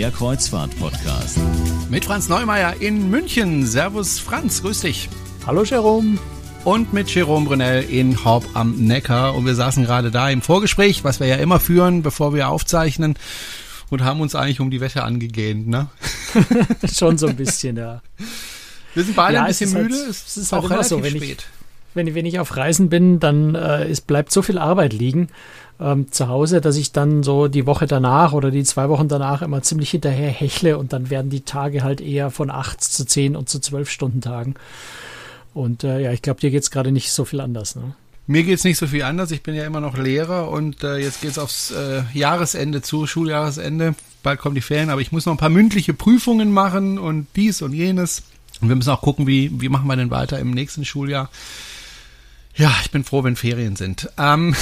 der Kreuzfahrt-Podcast. Mit Franz Neumeier in München. Servus Franz, grüß dich. Hallo Jerome. Und mit Jerome Brunel in Horb am Neckar. Und wir saßen gerade da im Vorgespräch, was wir ja immer führen, bevor wir aufzeichnen. Und haben uns eigentlich um die Wette angegähnt, ne? Schon so ein bisschen, ja. Wir sind beide ja, ein bisschen halt- müde. Halt, es ist auch halt relativ so, wenn spät. Ich, wenn, wenn ich auf Reisen bin, dann äh, es bleibt so viel Arbeit liegen ähm, zu Hause, dass ich dann so die Woche danach oder die zwei Wochen danach immer ziemlich hinterher hechle und dann werden die Tage halt eher von acht zu zehn und zu zwölf Stunden Tagen. Und äh, ja, ich glaube, dir geht es gerade nicht so viel anders. Ne? Mir geht's nicht so viel anders. Ich bin ja immer noch Lehrer und äh, jetzt geht's aufs äh, Jahresende zu, Schuljahresende. Bald kommen die Ferien, aber ich muss noch ein paar mündliche Prüfungen machen und dies und jenes. Und wir müssen auch gucken, wie, wie machen wir denn weiter im nächsten Schuljahr. Ja, ich bin froh, wenn Ferien sind. Ähm,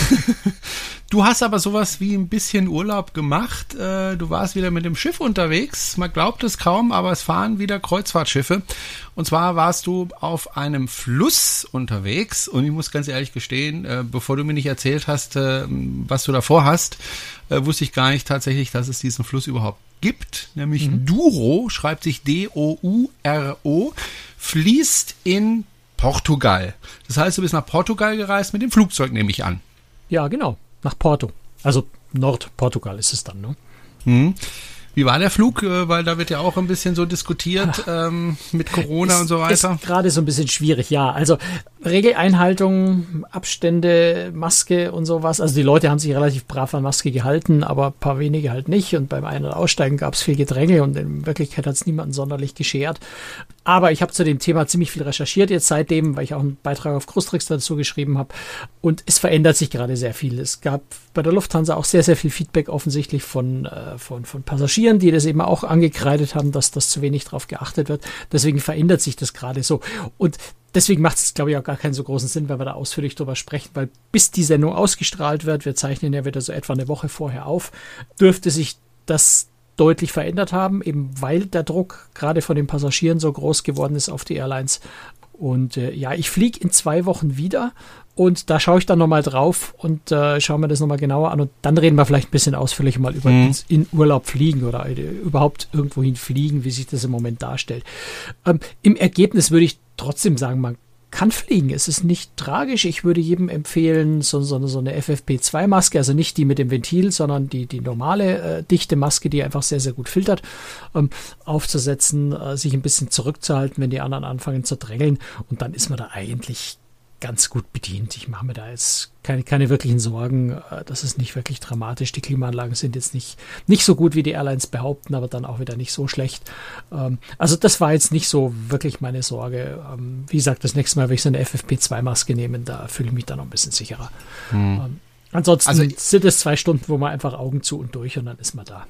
du hast aber sowas wie ein bisschen Urlaub gemacht. Äh, du warst wieder mit dem Schiff unterwegs. Man glaubt es kaum, aber es fahren wieder Kreuzfahrtschiffe. Und zwar warst du auf einem Fluss unterwegs. Und ich muss ganz ehrlich gestehen, äh, bevor du mir nicht erzählt hast, äh, was du davor hast, äh, wusste ich gar nicht tatsächlich, dass es diesen Fluss überhaupt gibt. Nämlich mhm. Douro, schreibt sich D-O-U-R-O, fließt in Portugal. Das heißt, du bist nach Portugal gereist mit dem Flugzeug, nehme ich an. Ja, genau. Nach Porto. Also Nordportugal ist es dann, ne? Hm. Wie war der Flug? Äh, weil da wird ja auch ein bisschen so diskutiert ähm, mit Corona ist, und so weiter. Ist gerade so ein bisschen schwierig, ja. Also Regeleinhaltung, Abstände, Maske und sowas. Also die Leute haben sich relativ brav an Maske gehalten, aber ein paar wenige halt nicht. Und beim Ein- und Aussteigen gab es viel Gedränge und in Wirklichkeit hat es niemanden sonderlich geschert. Aber ich habe zu dem Thema ziemlich viel recherchiert jetzt seitdem, weil ich auch einen Beitrag auf Krustrix dazu geschrieben habe. Und es verändert sich gerade sehr viel. Es gab bei der Lufthansa auch sehr, sehr viel Feedback offensichtlich von, äh, von, von Passagieren, die das eben auch angekreidet haben, dass das zu wenig drauf geachtet wird. Deswegen verändert sich das gerade so. Und deswegen macht es, glaube ich, auch gar keinen so großen Sinn, wenn wir da ausführlich drüber sprechen, weil bis die Sendung ausgestrahlt wird, wir zeichnen ja wieder so etwa eine Woche vorher auf, dürfte sich das deutlich verändert haben, eben weil der Druck gerade von den Passagieren so groß geworden ist auf die Airlines. Und äh, ja, ich fliege in zwei Wochen wieder und da schaue ich dann nochmal drauf und äh, schaue mir das nochmal genauer an und dann reden wir vielleicht ein bisschen ausführlicher mal über mhm. in Urlaub fliegen oder äh, überhaupt irgendwohin fliegen, wie sich das im Moment darstellt. Ähm, Im Ergebnis würde ich trotzdem sagen, man kann fliegen. Es ist nicht tragisch. Ich würde jedem empfehlen, so, so, so eine FFP2-Maske, also nicht die mit dem Ventil, sondern die, die normale äh, dichte Maske, die einfach sehr, sehr gut filtert, ähm, aufzusetzen, äh, sich ein bisschen zurückzuhalten, wenn die anderen anfangen zu drängeln. Und dann ist man da eigentlich ganz gut bedient. Ich mache mir da jetzt keine, keine wirklichen Sorgen. Äh, das ist nicht wirklich dramatisch. Die Klimaanlagen sind jetzt nicht, nicht so gut, wie die Airlines behaupten, aber dann auch wieder nicht so schlecht. Ähm, also das war jetzt nicht so wirklich meine Sorge. Ähm, wie gesagt, das nächste Mal werde ich so eine FFP2-Maske nehmen, da fühle ich mich dann noch ein bisschen sicherer. Hm. Ansonsten also, sind es zwei Stunden, wo man einfach Augen zu und durch und dann ist man da.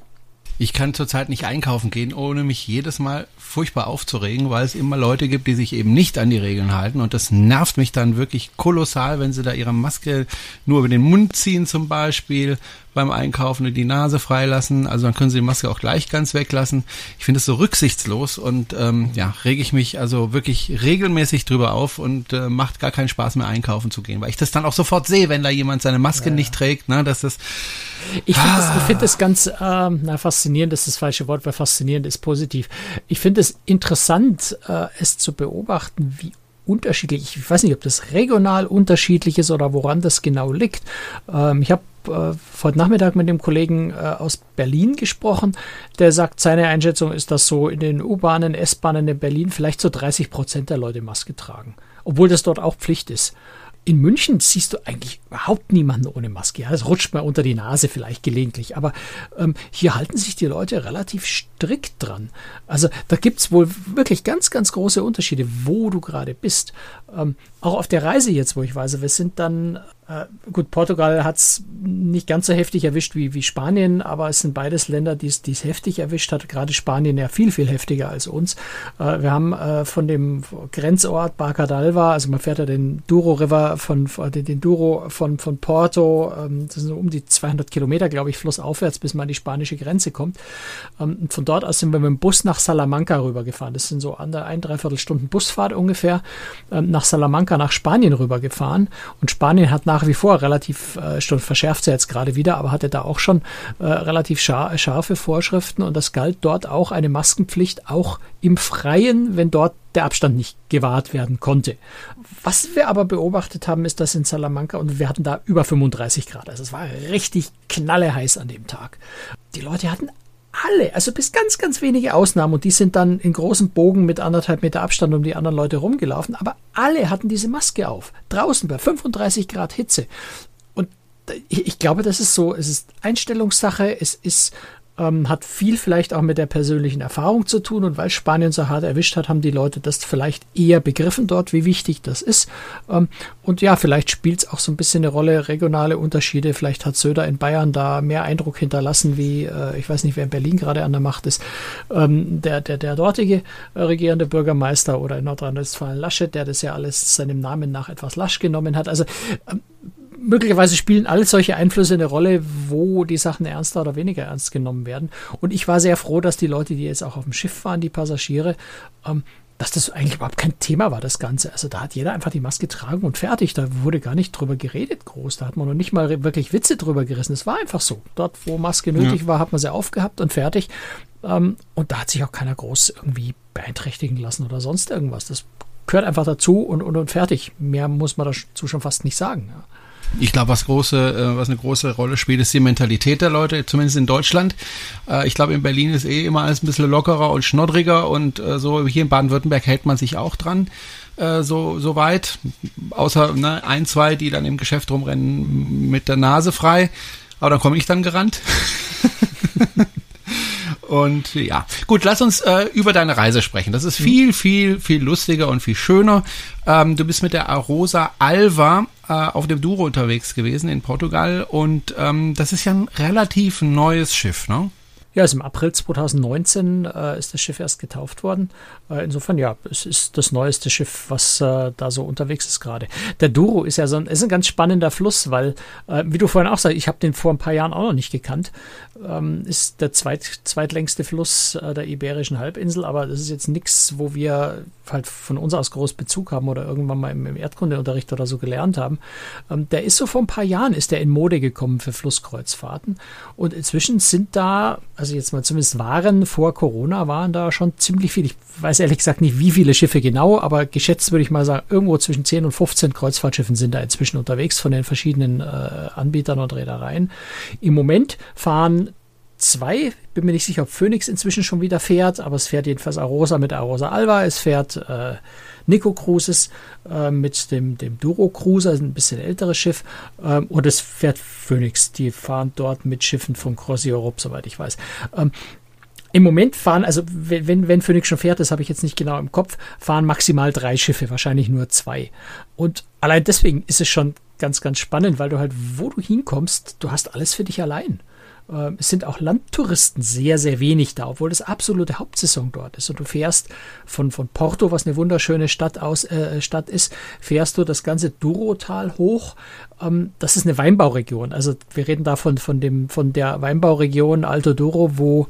Ich kann zurzeit nicht einkaufen gehen, ohne mich jedes Mal furchtbar aufzuregen, weil es immer Leute gibt, die sich eben nicht an die Regeln halten. Und das nervt mich dann wirklich kolossal, wenn sie da ihre Maske nur über den Mund ziehen zum Beispiel beim Einkaufen und die Nase freilassen. Also dann können sie die Maske auch gleich ganz weglassen. Ich finde es so rücksichtslos und ähm, ja, rege ich mich also wirklich regelmäßig drüber auf und äh, macht gar keinen Spaß mehr einkaufen zu gehen, weil ich das dann auch sofort sehe, wenn da jemand seine Maske ja. nicht trägt, ne, dass das ich finde ah. das, find das ganz ähm, na, faszinierend, das ist das falsche Wort, weil faszinierend ist positiv. Ich finde es interessant, äh, es zu beobachten, wie unterschiedlich, ich weiß nicht, ob das regional unterschiedlich ist oder woran das genau liegt. Ähm, ich habe äh, heute Nachmittag mit dem Kollegen äh, aus Berlin gesprochen, der sagt, seine Einschätzung ist, dass so in den U-Bahnen, S-Bahnen in Berlin vielleicht so 30 Prozent der Leute Maske tragen, obwohl das dort auch Pflicht ist. In München siehst du eigentlich überhaupt niemanden ohne Maske. Ja, es rutscht mal unter die Nase vielleicht gelegentlich, aber ähm, hier halten sich die Leute relativ strikt dran. Also da gibt es wohl wirklich ganz, ganz große Unterschiede, wo du gerade bist. Ähm, auch auf der Reise jetzt, wo ich weiß, wir sind dann gut, Portugal hat es nicht ganz so heftig erwischt wie, wie Spanien, aber es sind beides Länder, die es heftig erwischt hat. Gerade Spanien ja viel, viel heftiger als uns. Äh, wir haben äh, von dem Grenzort Barcadalva, also man fährt ja den Douro River von, von den Douro von, von Porto, ähm, das sind um die 200 Kilometer, glaube ich, flussaufwärts, bis man an die spanische Grenze kommt. Ähm, von dort aus sind wir mit dem Bus nach Salamanca rübergefahren. Das sind so an der ein, dreiviertel Stunden Busfahrt ungefähr ähm, nach Salamanca, nach Spanien rübergefahren. Und Spanien hat nach nach wie vor relativ, äh, schon verschärft sie jetzt gerade wieder, aber hatte da auch schon äh, relativ schar scharfe Vorschriften und das galt dort auch eine Maskenpflicht, auch im Freien, wenn dort der Abstand nicht gewahrt werden konnte. Was wir aber beobachtet haben, ist, dass in Salamanca, und wir hatten da über 35 Grad, also es war richtig knalleheiß an dem Tag. Die Leute hatten alle, also bis ganz, ganz wenige Ausnahmen, und die sind dann in großen Bogen mit anderthalb Meter Abstand um die anderen Leute rumgelaufen, aber alle hatten diese Maske auf. Draußen bei 35 Grad Hitze. Und ich glaube, das ist so, es ist Einstellungssache, es ist ähm, hat viel vielleicht auch mit der persönlichen Erfahrung zu tun und weil Spanien so hart erwischt hat, haben die Leute das vielleicht eher begriffen dort, wie wichtig das ist. Ähm, und ja, vielleicht spielt es auch so ein bisschen eine Rolle, regionale Unterschiede. Vielleicht hat Söder in Bayern da mehr Eindruck hinterlassen, wie, äh, ich weiß nicht, wer in Berlin gerade an der Macht ist, ähm, der, der, der dortige äh, regierende Bürgermeister oder in Nordrhein-Westfalen Laschet, der das ja alles seinem Namen nach etwas lasch genommen hat. Also ähm, möglicherweise spielen all solche Einflüsse eine Rolle, wo die Sachen ernster oder weniger ernst genommen werden. Und ich war sehr froh, dass die Leute, die jetzt auch auf dem Schiff waren, die Passagiere, ähm, dass das eigentlich überhaupt kein Thema war, das Ganze. Also da hat jeder einfach die Maske getragen und fertig. Da wurde gar nicht drüber geredet groß. Da hat man noch nicht mal wirklich Witze drüber gerissen. Es war einfach so. Dort, wo Maske nötig ja. war, hat man sie aufgehabt und fertig. Ähm, und da hat sich auch keiner groß irgendwie beeinträchtigen lassen oder sonst irgendwas. Das gehört einfach dazu und, und, und fertig. Mehr muss man dazu schon fast nicht sagen. Ja. Ich glaube, was große, äh, was eine große Rolle spielt, ist die Mentalität der Leute, zumindest in Deutschland. Äh, ich glaube, in Berlin ist eh immer alles ein bisschen lockerer und schnoddriger und äh, so hier in Baden-Württemberg hält man sich auch dran so, so weit. Außer ne, ein, zwei, die dann im Geschäft rumrennen mit der Nase frei. Aber dann komme ich dann gerannt. Und ja, gut, lass uns äh, über deine Reise sprechen. Das ist mhm. viel, viel, viel lustiger und viel schöner. Ähm, du bist mit der Arosa Alva äh, auf dem Douro unterwegs gewesen in Portugal und ähm, das ist ja ein relativ neues Schiff, ne? Ja, also im April 2019 äh, ist das Schiff erst getauft worden. Äh, insofern, ja, es ist das neueste Schiff, was äh, da so unterwegs ist gerade. Der Douro ist ja so ein, ist ein ganz spannender Fluss, weil, äh, wie du vorhin auch sagst, ich habe den vor ein paar Jahren auch noch nicht gekannt. Ähm, ist der zweit, zweitlängste Fluss äh, der Iberischen Halbinsel, aber das ist jetzt nichts, wo wir halt von uns aus groß Bezug haben oder irgendwann mal im, im Erdkundeunterricht oder so gelernt haben. Ähm, der ist so vor ein paar Jahren ist der in Mode gekommen für Flusskreuzfahrten und inzwischen sind da, also also jetzt mal zumindest waren vor Corona, waren da schon ziemlich viele. Ich weiß ehrlich gesagt nicht, wie viele Schiffe genau, aber geschätzt würde ich mal sagen, irgendwo zwischen 10 und 15 Kreuzfahrtschiffen sind da inzwischen unterwegs von den verschiedenen äh, Anbietern und Reedereien. Im Moment fahren zwei, bin mir nicht sicher, ob Phoenix inzwischen schon wieder fährt, aber es fährt jedenfalls Arosa mit Arosa Alva, es fährt äh, Nico Cruises äh, mit dem, dem Duro Cruiser, ein bisschen älteres Schiff. Ähm, und es fährt Phoenix. Die fahren dort mit Schiffen von Cross Europe, soweit ich weiß. Ähm, im Moment fahren, also wenn, wenn Phoenix schon fährt, das habe ich jetzt nicht genau im Kopf, fahren maximal drei Schiffe, wahrscheinlich nur zwei. Und allein deswegen ist es schon ganz, ganz spannend, weil du halt, wo du hinkommst, du hast alles für dich allein. Ähm, es sind auch Landtouristen sehr, sehr wenig da, obwohl das absolute Hauptsaison dort ist. Und du fährst von, von Porto, was eine wunderschöne Stadt, aus, äh, Stadt ist, fährst du das ganze Durotal hoch. Ähm, das ist eine Weinbauregion. Also wir reden da von, von, dem, von der Weinbauregion Alto Douro, wo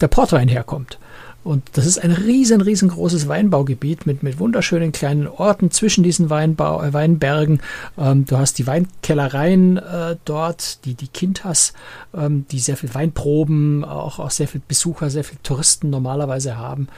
der Portwein herkommt. Und das ist ein riesen, riesengroßes Weinbaugebiet mit, mit wunderschönen kleinen Orten zwischen diesen Weinbau, äh, Weinbergen. Ähm, du hast die Weinkellereien äh, dort, die, die Quintas, ähm, die sehr viel Weinproben, auch, auch sehr viel Besucher, sehr viel Touristen normalerweise haben.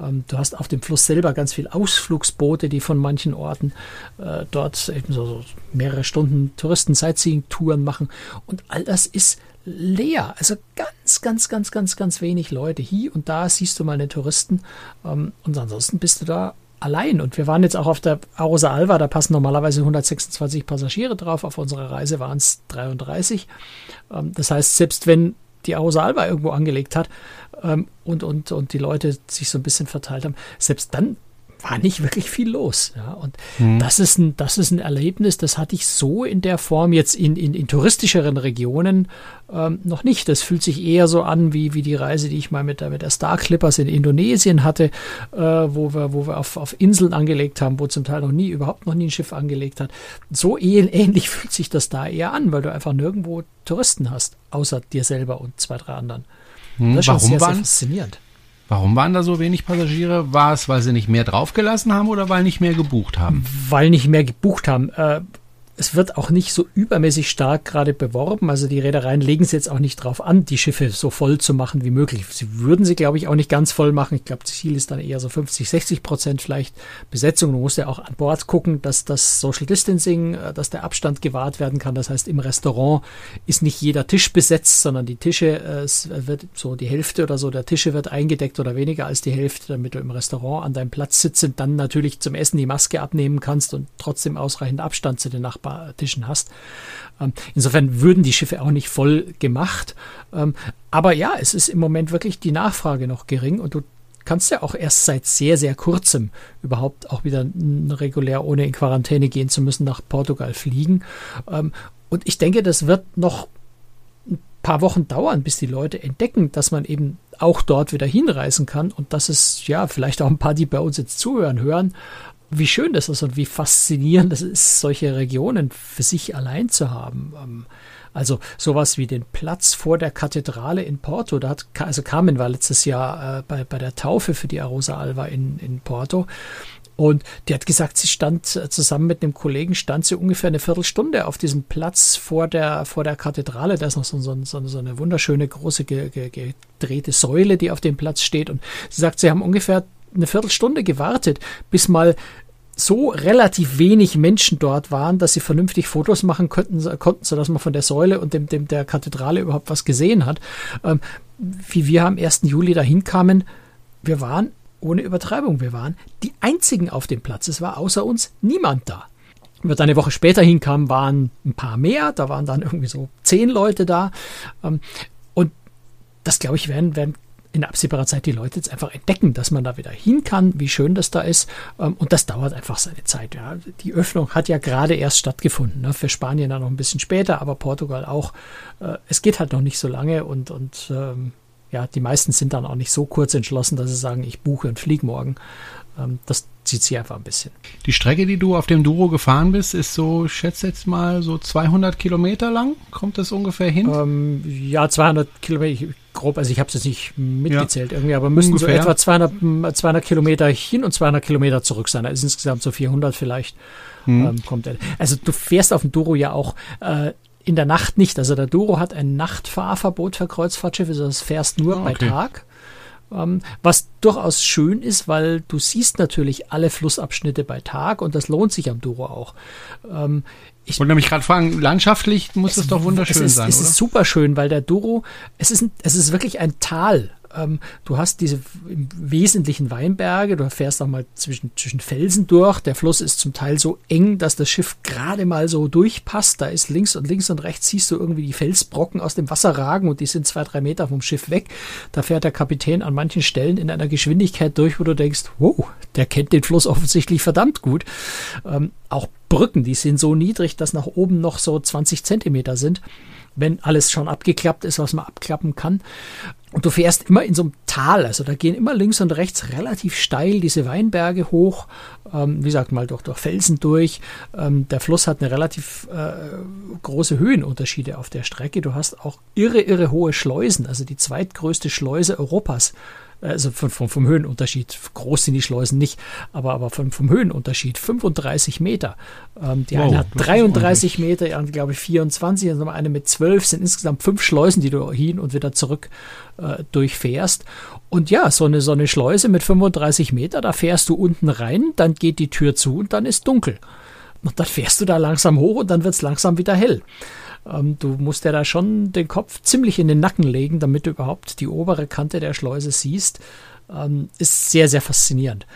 Ähm, du hast auf dem Fluss selber ganz viel Ausflugsboote, die von manchen Orten äh, dort eben so, so mehrere Stunden Touristen-Sightseeing-Touren machen. Und all das ist leer. Also ganz, ganz, ganz, ganz, ganz wenig Leute. Hier und da siehst du mal eine Touristen. Ähm, und ansonsten bist du da allein. Und wir waren jetzt auch auf der Arosa Alva, da passen normalerweise 126 Passagiere drauf. Auf unserer Reise waren es 33. Ähm, das heißt, selbst wenn die Arosa Alva irgendwo angelegt hat ähm, und, und, und die Leute sich so ein bisschen verteilt haben, selbst dann war nicht wirklich viel los. Ja. Und mhm. das, ist ein, das ist ein Erlebnis, das hatte ich so in der Form jetzt in, in, in touristischeren Regionen ähm, noch nicht. Das fühlt sich eher so an wie, wie die Reise, die ich mal mit der, mit der Star Clippers in Indonesien hatte, äh, wo wir, wo wir auf, auf Inseln angelegt haben, wo zum Teil noch nie, überhaupt noch nie ein Schiff angelegt hat. So ähnlich fühlt sich das da eher an, weil du einfach nirgendwo Touristen hast, außer dir selber und zwei, drei anderen. Mhm. Das ist Warum sehr, sehr faszinierend. Warum waren da so wenig Passagiere? War es, weil sie nicht mehr draufgelassen haben oder weil nicht mehr gebucht haben? Weil nicht mehr gebucht haben. Äh, es wird auch nicht so übermäßig stark gerade beworben. Also die Reedereien legen es jetzt auch nicht drauf an, die Schiffe so voll zu machen wie möglich. Sie würden sie, glaube ich, auch nicht ganz voll machen. Ich glaube, das Ziel ist dann eher so 50, 60 Prozent vielleicht Besetzung. Du musst ja auch an Bord gucken, dass das Social Distancing, äh, dass der Abstand gewahrt werden kann. Das heißt, im Restaurant ist nicht jeder Tisch besetzt, sondern die Tische, äh, es wird so die Hälfte oder so der Tische wird eingedeckt oder weniger als die Hälfte, damit du im Restaurant an deinem Platz sitzend dann natürlich zum Essen die Maske abnehmen kannst und trotzdem ausreichend Abstand zu den Nachbarn Tischen hast. Ähm, insofern würden die Schiffe auch nicht voll gemacht. Ähm, aber ja, es ist im Moment wirklich die Nachfrage noch gering und du kannst ja auch erst seit sehr, sehr kurzem überhaupt auch wieder regulär, ohne in Quarantäne gehen zu müssen, nach Portugal fliegen. Ähm, und ich denke, das wird noch ein paar Wochen dauern, bis die Leute entdecken, dass man eben auch dort wieder hinreisen kann und dass es ja vielleicht auch ein paar, die bei uns jetzt zuhören, hören, wie schön das ist und wie faszinierend es ist, solche Regionen für sich allein zu haben. Ähm, also sowas wie den Platz vor der Kathedrale in Porto. Da hat, also Carmen war letztes Jahr äh, bei, bei der Taufe für die Arosa Alva in, in Porto. Und die hat gesagt, sie stand äh, zusammen mit einem Kollegen, stand sie ungefähr eine Viertelstunde auf diesem Platz vor der, vor der Kathedrale. Da ist noch so, so, so, so eine wunderschöne große ge, ge, gedrehte Säule, die auf dem Platz steht. Und sie sagt, sie haben ungefähr eine Viertelstunde gewartet, bis mal so relativ wenig Menschen dort waren, dass sie vernünftig Fotos machen könnten, konnten, sodass man von der Säule und dem, dem der Kathedrale überhaupt was gesehen hat. Ähm, wie wir am 1. Juli dahin kamen, wir waren ohne Übertreibung, wir waren die einzigen auf dem Platz. Es war außer uns niemand da. Wir dann eine Woche später hinkamen, waren ein paar mehr, da waren dann irgendwie so zehn Leute da. Ähm, und das, glaube ich, werden, werden in absehbarer Zeit die Leute jetzt einfach entdecken, dass man da wieder hin kann, wie schön das da ist. Ähm, und das dauert einfach seine Zeit. Ja. Die Öffnung hat ja gerade erst stattgefunden. Ne. Für Spanien dann noch ein bisschen später, aber Portugal auch. Äh, es geht halt noch nicht so lange und, und ähm, ja, die meisten sind dann auch nicht so kurz entschlossen, dass sie sagen, ich buche und fliege morgen. Ähm, das zieht sich einfach ein bisschen. Die Strecke, die du auf dem Duro gefahren bist, ist so, ich schätze jetzt mal, so 200 Kilometer lang. Kommt das ungefähr hin? Ähm, ja, 200 Kilometer, grob, also ich habe es jetzt nicht mitgezählt ja. irgendwie, aber müssen ungefähr. so etwa 200, 200 Kilometer hin und 200 Kilometer zurück sein. Also insgesamt so 400 vielleicht. Hm. Ähm, kommt Also du fährst auf dem Duro ja auch äh, in der Nacht nicht. Also der Duro hat ein Nachtfahrverbot für Kreuzfahrtschiffe, also das fährst nur oh, okay. bei Tag. Ähm, was durchaus schön ist, weil du siehst natürlich alle Flussabschnitte bei Tag und das lohnt sich am Duro auch. Ähm, ich wollte nämlich gerade fragen, landschaftlich muss es, das doch wunderschön es ist, sein, es oder? ist super schön, weil der Duro, es ist, es ist wirklich ein Tal ähm, du hast diese im Wesentlichen Weinberge, du fährst auch mal zwischen, zwischen Felsen durch. Der Fluss ist zum Teil so eng, dass das Schiff gerade mal so durchpasst. Da ist links und links und rechts siehst du irgendwie die Felsbrocken aus dem Wasser ragen und die sind zwei, drei Meter vom Schiff weg. Da fährt der Kapitän an manchen Stellen in einer Geschwindigkeit durch, wo du denkst, wow, der kennt den Fluss offensichtlich verdammt gut. Ähm, auch Brücken, die sind so niedrig, dass nach oben noch so 20 Zentimeter sind wenn alles schon abgeklappt ist, was man abklappen kann. Und du fährst immer in so einem Tal, also da gehen immer links und rechts relativ steil diese Weinberge hoch, ähm, wie gesagt mal durch, durch Felsen durch. Ähm, der Fluss hat eine relativ äh, große Höhenunterschiede auf der Strecke. Du hast auch irre, irre hohe Schleusen, also die zweitgrößte Schleuse Europas also von, von, vom Höhenunterschied, groß sind die Schleusen nicht, aber, aber vom, vom Höhenunterschied 35 Meter. Ähm, die wow, eine hat 33 Meter, die andere glaube ich 24, also eine mit 12 sind insgesamt fünf Schleusen, die du hin und wieder zurück äh, durchfährst. Und ja, so eine, so eine Schleuse mit 35 Meter, da fährst du unten rein, dann geht die Tür zu und dann ist dunkel. Und dann fährst du da langsam hoch und dann wird es langsam wieder hell. Ähm, du musst ja da schon den Kopf ziemlich in den Nacken legen, damit du überhaupt die obere Kante der Schleuse siehst. Ähm, ist sehr, sehr faszinierend.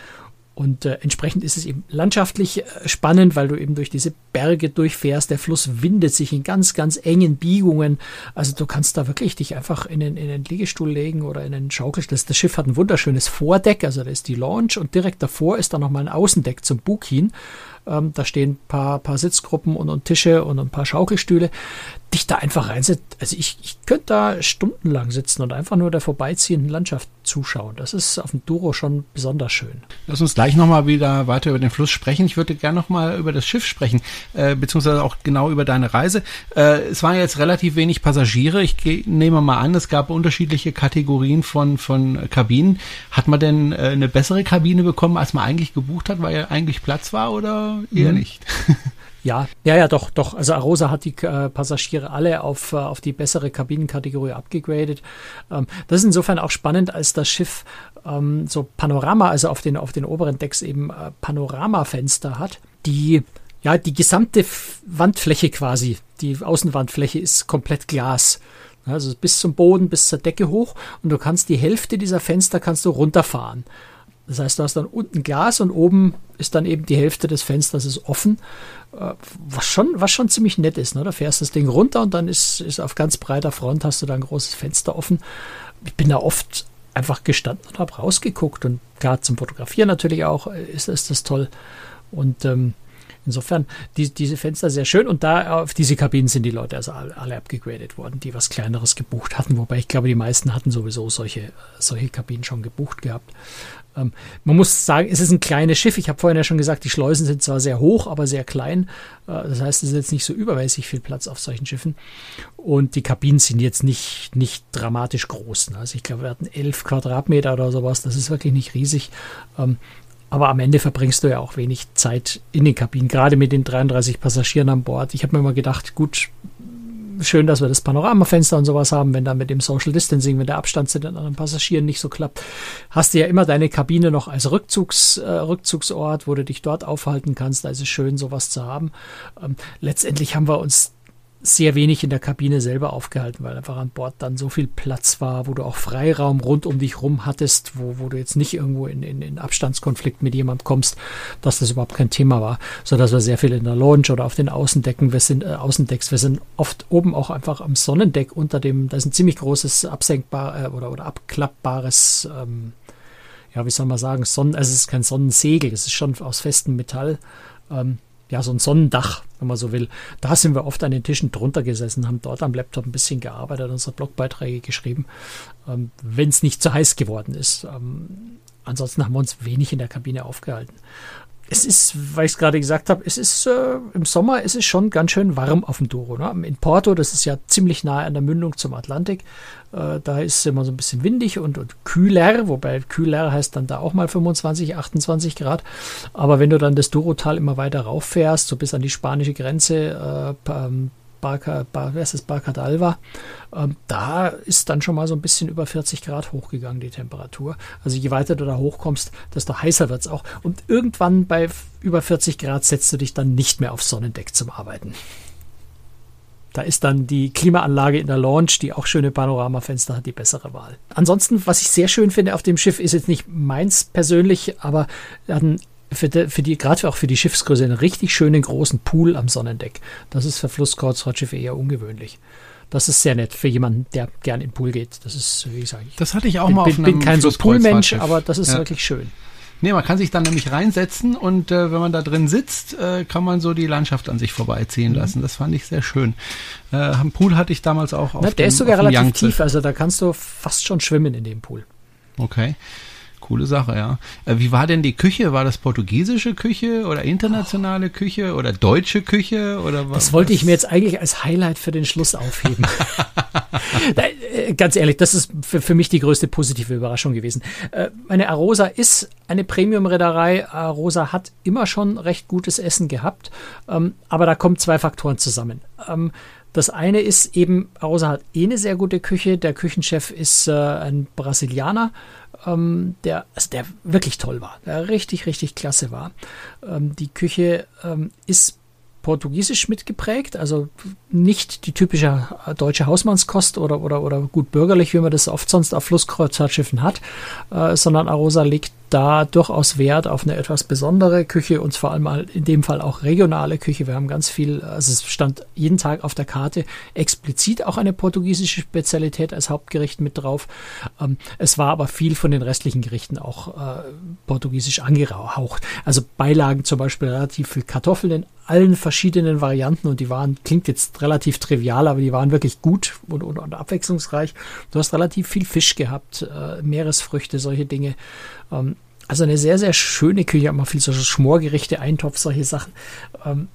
Und äh, entsprechend ist es eben landschaftlich äh, spannend, weil du eben durch diese Berge durchfährst. Der Fluss windet sich in ganz, ganz engen Biegungen. Also du kannst da wirklich dich einfach in den, in den Liegestuhl legen oder in den Schaukelstuhl. Das, das Schiff hat ein wunderschönes Vordeck, also da ist die Launch und direkt davor ist dann nochmal ein Außendeck zum Bug hin. Ähm, da stehen ein paar, paar Sitzgruppen und, und Tische und ein paar Schaukelstühle dich da einfach reinsetzt. Also ich, ich könnte da stundenlang sitzen und einfach nur der vorbeiziehenden Landschaft zuschauen. Das ist auf dem Duro schon besonders schön. Lass uns gleich nochmal wieder weiter über den Fluss sprechen. Ich würde gerne nochmal über das Schiff sprechen, äh, beziehungsweise auch genau über deine Reise. Äh, es waren jetzt relativ wenig Passagiere. Ich nehme mal an, es gab unterschiedliche Kategorien von, von Kabinen. Hat man denn äh, eine bessere Kabine bekommen, als man eigentlich gebucht hat, weil ja eigentlich Platz war oder eher mhm. nicht? Ja, ja, ja, doch, doch. Also Arosa hat die äh, Passagiere alle auf, äh, auf die bessere Kabinenkategorie abgegradet. Ähm, das ist insofern auch spannend, als das Schiff ähm, so Panorama, also auf den, auf den oberen Decks eben äh, Panoramafenster hat, die ja, die gesamte Wandfläche quasi, die Außenwandfläche ist komplett Glas. Also bis zum Boden, bis zur Decke hoch und du kannst die Hälfte dieser Fenster kannst du runterfahren. Das heißt, du hast dann unten Glas und oben ist dann eben die Hälfte des Fensters ist offen, äh, was schon, was schon ziemlich nett ist. Ne? Da fährst das Ding runter und dann ist, ist auf ganz breiter Front hast du da ein großes Fenster offen. Ich bin da oft einfach gestanden und habe rausgeguckt und gerade zum Fotografieren natürlich auch äh, ist, ist das toll. Und ähm, Insofern die, diese Fenster sehr schön und da auf diese Kabinen sind die Leute also alle, abgegradet worden, die was Kleineres gebucht hatten, wobei ich glaube, die meisten hatten sowieso solche, solche Kabinen schon gebucht gehabt. Ähm, man muss sagen, es ist ein kleines Schiff. Ich habe vorhin ja schon gesagt, die Schleusen sind zwar sehr hoch, aber sehr klein. Äh, das heißt, es ist jetzt nicht so übermäßig viel Platz auf solchen Schiffen. Und die Kabinen sind jetzt nicht, nicht dramatisch groß. Ne? Also ich glaube, wir hatten elf Quadratmeter oder sowas. Das ist wirklich nicht riesig. Ähm, aber am Ende verbringst du ja auch wenig Zeit in den Kabinen, gerade mit den 33 Passagieren an Bord. Ich habe mir immer gedacht, gut, schön, dass wir das Panoramafenster und sowas haben, wenn dann mit dem Social Distancing, wenn der Abstand zu den anderen Passagieren nicht so klappt, hast du ja immer deine Kabine noch als Rückzugs, äh, Rückzugsort, wo du dich dort aufhalten kannst. Da ist es schön, sowas zu haben. Ähm, letztendlich haben wir uns sehr wenig in der Kabine selber aufgehalten, weil einfach an Bord dann so viel Platz war, wo du auch Freiraum rund um dich rum hattest, wo, wo du jetzt nicht irgendwo in, in, in Abstandskonflikt mit jemandem kommst, dass das überhaupt kein Thema war, so dass wir sehr viel in der Lounge oder auf den Außendecken, wir sind äh, Außendecks, wir sind oft oben auch einfach am Sonnendeck unter dem, da ist ein ziemlich großes absenkbar äh, oder, oder abklappbares ähm, ja, wie soll man sagen, Sonnen, also es ist kein Sonnensegel, es ist schon aus festem Metall. Ähm, ja, so ein Sonnendach, wenn man so will. Da sind wir oft an den Tischen drunter gesessen, haben dort am Laptop ein bisschen gearbeitet, unsere Blogbeiträge geschrieben, ähm, wenn es nicht zu heiß geworden ist. Ähm, ansonsten haben wir uns wenig in der Kabine aufgehalten es ist, weil ich es gerade gesagt habe, es ist äh, im Sommer ist es schon ganz schön warm auf dem Douro. Ne? In Porto, das ist ja ziemlich nahe an der Mündung zum Atlantik, äh, da ist es immer so ein bisschen windig und, und kühler, wobei kühler heißt dann da auch mal 25, 28 Grad. Aber wenn du dann das Douro-Tal immer weiter rauffährst, so bis an die spanische Grenze, äh, ähm, Barca, Bar, wer Barca d'Alva, ähm, da ist dann schon mal so ein bisschen über 40 Grad hochgegangen, die Temperatur. Also je weiter du da hochkommst, desto heißer wird es auch. Und irgendwann bei über 40 Grad setzt du dich dann nicht mehr aufs Sonnendeck zum Arbeiten. Da ist dann die Klimaanlage in der Launch, die auch schöne Panoramafenster hat, die bessere Wahl. Ansonsten, was ich sehr schön finde auf dem Schiff, ist jetzt nicht meins persönlich, aber ein für die, für die gerade auch für die Schiffsgröße einen richtig schönen großen Pool am Sonnendeck. Das ist für Flusskreuzfahrtschiffe eher ungewöhnlich. Das ist sehr nett für jemanden, der gern in den Pool geht. Das ist, wie gesagt, ich das hatte ich auch bin, mal auf bin, bin kein so Poolmensch, aber das ist ja. wirklich schön. Nee, man kann sich dann nämlich reinsetzen und äh, wenn man da drin sitzt, äh, kann man so die Landschaft an sich vorbeiziehen mhm. lassen. Das fand ich sehr schön. Äh, am Pool hatte ich damals auch auf Na, Der dem, ist sogar relativ Yangtze. tief, also da kannst du fast schon schwimmen in dem Pool. Okay. Coole Sache, ja. Äh, wie war denn die Küche? War das portugiesische Küche oder internationale Küche oder deutsche Küche oder was? Das wollte ich mir jetzt eigentlich als Highlight für den Schluss aufheben. Äh, Ganz ehrlich, das ist für, für mich die größte positive Überraschung gewesen. Äh, Meine Arosa ist eine Premium-Reederei. Arosa hat immer schon recht gutes Essen gehabt, ähm, aber da kommen zwei Faktoren zusammen. Ähm, Das eine ist eben, Arosa hat eh eine sehr gute Küche. Der Küchenchef ist ein Brasilianer, ähm, der, also der wirklich toll war, der richtig, richtig klasse war. Ähm, die Küche ähm, ist portugiesisch mitgeprägt, also nicht die typische äh, deutsche Hausmannskost oder, oder, oder gut bürgerlich, wie man das oft sonst auf Flusskreuzfahrtschiffen hat, äh, sondern Arosa legt da durchaus Wert auf eine etwas besondere Küche und vor allem mal in dem Fall auch regionale Küche. Wir haben ganz viel, also es stand jeden Tag auf der Karte explizit auch eine portugiesische Spezialität als Hauptgericht mit drauf. Ähm, es war aber viel von den restlichen Gerichten auch äh, portugiesisch angehaucht. Also Beilagen zum Beispiel relativ viel Kartoffeln in allen verschiedenen Varianten und die waren, klingt jetzt relativ trivial, aber die waren wirklich gut und, und, und abwechslungsreich. Du hast relativ viel Fisch gehabt, äh, Meeresfrüchte, solche Dinge. Ähm, also eine sehr, sehr schöne Küche, immer viel so Schmorgerichte, Eintopf, solche Sachen. Ähm,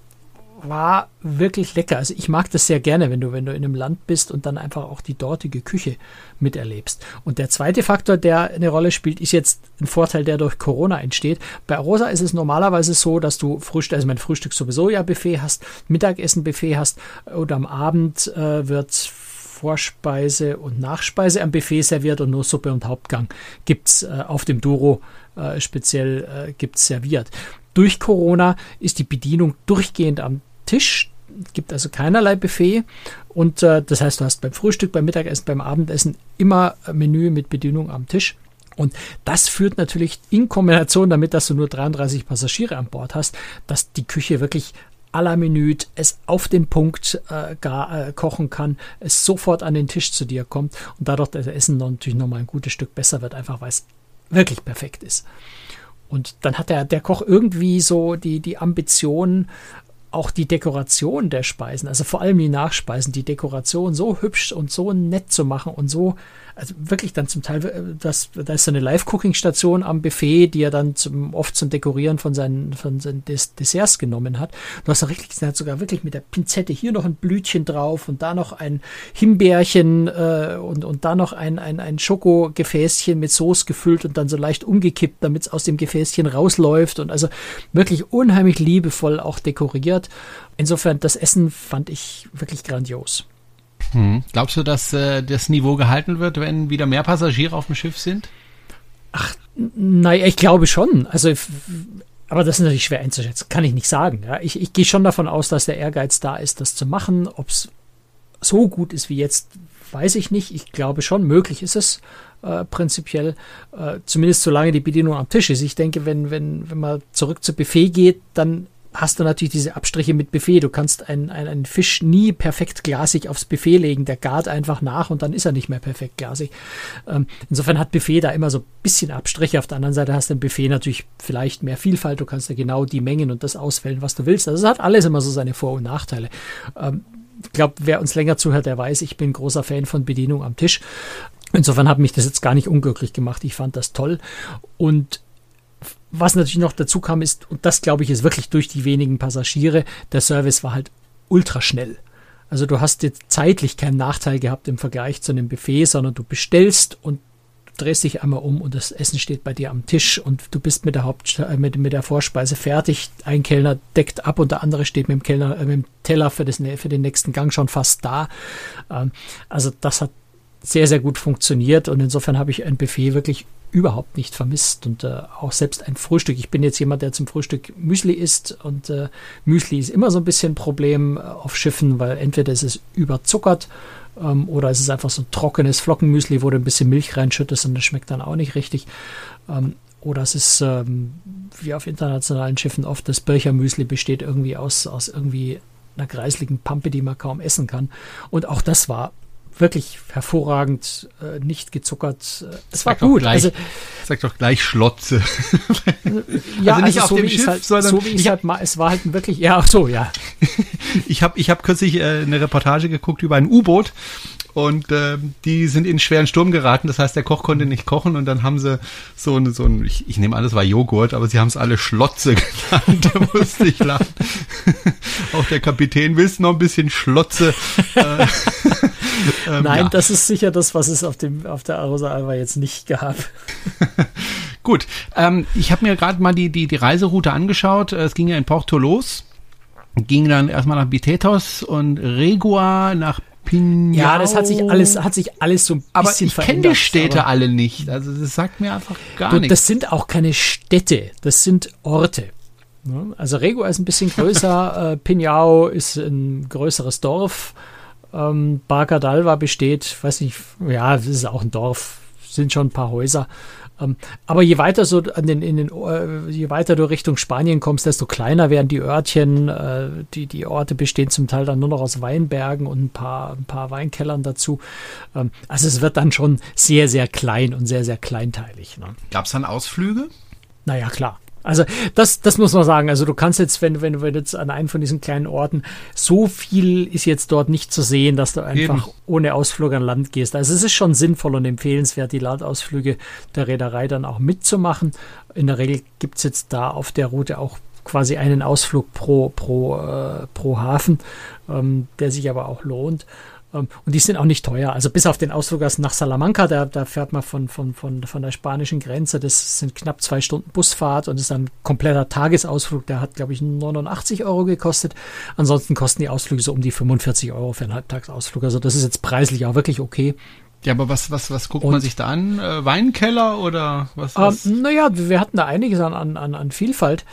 war wirklich lecker. Also ich mag das sehr gerne, wenn du, wenn du in einem Land bist und dann einfach auch die dortige Küche miterlebst. Und der zweite Faktor, der eine Rolle spielt, ist jetzt ein Vorteil, der durch Corona entsteht. Bei Rosa ist es normalerweise so, dass du Frühstück, also mein Frühstück sowieso ja Buffet hast, Mittagessen Buffet hast und am Abend äh, wird Vorspeise und Nachspeise am Buffet serviert und nur Suppe und Hauptgang gibt's äh, auf dem Duro äh, speziell äh, gibt's serviert. Durch Corona ist die Bedienung durchgehend am Tisch, gibt also keinerlei Buffet. Und äh, das heißt, du hast beim Frühstück, beim Mittagessen, beim Abendessen immer Menü mit Bedienung am Tisch. Und das führt natürlich in Kombination damit, dass du nur 33 Passagiere an Bord hast, dass die Küche wirklich à la Minute es auf den Punkt äh, gar, äh, kochen kann, es sofort an den Tisch zu dir kommt und dadurch das Essen natürlich nochmal ein gutes Stück besser wird, einfach weil es wirklich perfekt ist. Und dann hat der, der Koch irgendwie so die, die Ambition, auch die Dekoration der Speisen, also vor allem die Nachspeisen, die Dekoration so hübsch und so nett zu machen und so also wirklich dann zum Teil, äh, das, da ist so eine Live-Cooking-Station am Buffet, die er dann zum, oft zum Dekorieren von seinen, von seinen Des Desserts genommen hat. Du hast da richtig, er hat sogar wirklich mit der Pinzette hier noch ein Blütchen drauf und da noch ein Himbeerchen äh, und, und da noch ein, ein, ein Schokogefäßchen mit Soße gefüllt und dann so leicht umgekippt, damit es aus dem Gefäßchen rausläuft und also wirklich unheimlich liebevoll auch dekoriert. Insofern, das Essen fand ich wirklich grandios. Hm. Glaubst du, dass äh, das Niveau gehalten wird, wenn wieder mehr Passagiere auf dem Schiff sind? Ach, naja, ich glaube schon. Also, aber das ist natürlich schwer einzuschätzen. Kann ich nicht sagen. Ja. Ich, ich gehe schon davon aus, dass der Ehrgeiz da ist, das zu machen. Ob es so gut ist wie jetzt, weiß ich nicht. Ich glaube schon, möglich ist es äh, prinzipiell. Äh, zumindest solange die Bedienung am Tisch ist. Ich denke, wenn, wenn, wenn man zurück zu Buffet geht, dann hast du natürlich diese Abstriche mit Buffet. Du kannst einen, einen, Fisch nie perfekt glasig aufs Buffet legen. Der gart einfach nach und dann ist er nicht mehr perfekt glasig. Ähm, insofern hat Buffet da immer so ein bisschen Abstriche. Auf der anderen Seite hast du im Buffet natürlich vielleicht mehr Vielfalt. Du kannst ja genau die Mengen und das auswählen, was du willst. Also es hat alles immer so seine Vor- und Nachteile. Ähm, ich glaube, wer uns länger zuhört, der weiß, ich bin großer Fan von Bedienung am Tisch. Insofern hat mich das jetzt gar nicht unglücklich gemacht. Ich fand das toll. Und was natürlich noch dazu kam, ist, und das glaube ich ist wirklich durch die wenigen Passagiere, der Service war halt ultra schnell. Also du hast jetzt zeitlich keinen Nachteil gehabt im Vergleich zu einem Buffet, sondern du bestellst und drehst dich einmal um und das Essen steht bei dir am Tisch und du bist mit der Haupt äh, mit, mit der Vorspeise fertig. Ein Kellner deckt ab und der andere steht mit dem Kellner äh, mit dem Teller für, das, für den nächsten Gang schon fast da. Ähm, also das hat sehr, sehr gut funktioniert und insofern habe ich ein Buffet wirklich überhaupt nicht vermisst und äh, auch selbst ein Frühstück. Ich bin jetzt jemand, der zum Frühstück Müsli isst und äh, Müsli ist immer so ein bisschen ein Problem äh, auf Schiffen, weil entweder ist es überzuckert ähm, oder es ist einfach so ein trockenes Flockenmüsli, wo du ein bisschen Milch reinschüttest und das schmeckt dann auch nicht richtig. Ähm, oder es ist ähm, wie auf internationalen Schiffen oft das Birchermüsli besteht irgendwie aus, aus irgendwie einer kreisligen Pampe, die man kaum essen kann. Und auch das war wirklich hervorragend, äh, nicht gezuckert. Äh, es war gut. Gleich, also, sag doch gleich Schlotze. ja, also nicht also auf so dem Schiff, halt, sondern so wie ich halt mal, es war halt wirklich, ja, so, ja. ich habe ich hab kürzlich äh, eine Reportage geguckt über ein U-Boot und äh, die sind in schweren Sturm geraten. Das heißt, der Koch konnte nicht kochen und dann haben sie so ein, so ein ich, ich nehme alles war Joghurt, aber sie haben es alle Schlotze genannt. da musste ich lachen. Auch der Kapitän willst noch ein bisschen Schlotze. Äh, ähm, Nein, ja. das ist sicher das, was es auf dem auf der Arosa Alba jetzt nicht gab. Gut, ähm, ich habe mir gerade mal die, die, die Reiseroute angeschaut. Es ging ja in Porto los ging dann erstmal nach Bitetos und Regua nach Pinhao. Ja, das hat sich alles, hat sich alles so ein bisschen aber ich kenne die Städte alle nicht. Also das sagt mir einfach gar du, nichts. Das sind auch keine Städte, das sind Orte. Also Regua ist ein bisschen größer, äh, Pinhao ist ein größeres Dorf. Ähm, Barcadalva besteht, weiß nicht, ja, das ist auch ein Dorf, sind schon ein paar Häuser. Ähm, aber je weiter so an den, in den, äh, je weiter du Richtung Spanien kommst, desto kleiner werden die Örtchen. Äh, die, die Orte bestehen zum Teil dann nur noch aus Weinbergen und ein paar, ein paar Weinkellern dazu. Ähm, also es wird dann schon sehr, sehr klein und sehr, sehr kleinteilig. Ne? Gab es dann Ausflüge? Naja, klar. Also das, das muss man sagen. Also du kannst jetzt, wenn, wenn du jetzt an einen von diesen kleinen Orten, so viel ist jetzt dort nicht zu sehen, dass du einfach Eben. ohne Ausflug an Land gehst. Also es ist schon sinnvoll und empfehlenswert, die Landausflüge der Reederei dann auch mitzumachen. In der Regel gibt es jetzt da auf der Route auch quasi einen Ausflug pro, pro, äh, pro Hafen, ähm, der sich aber auch lohnt. Ähm, und die sind auch nicht teuer. Also bis auf den Ausflug nach Salamanca, da, da fährt man von, von, von, von der spanischen Grenze. Das sind knapp zwei Stunden Busfahrt und ist ein kompletter Tagesausflug. Der hat, glaube ich, 89 Euro gekostet. Ansonsten kosten die Ausflüge so um die 45 Euro für einen Halbtagsausflug. Also das ist jetzt preislich auch wirklich okay. Ja, aber was, was, was guckt und, man sich da an? Äh, Weinkeller oder was? was? Ähm, naja, wir hatten da einiges an, an, an Vielfalt.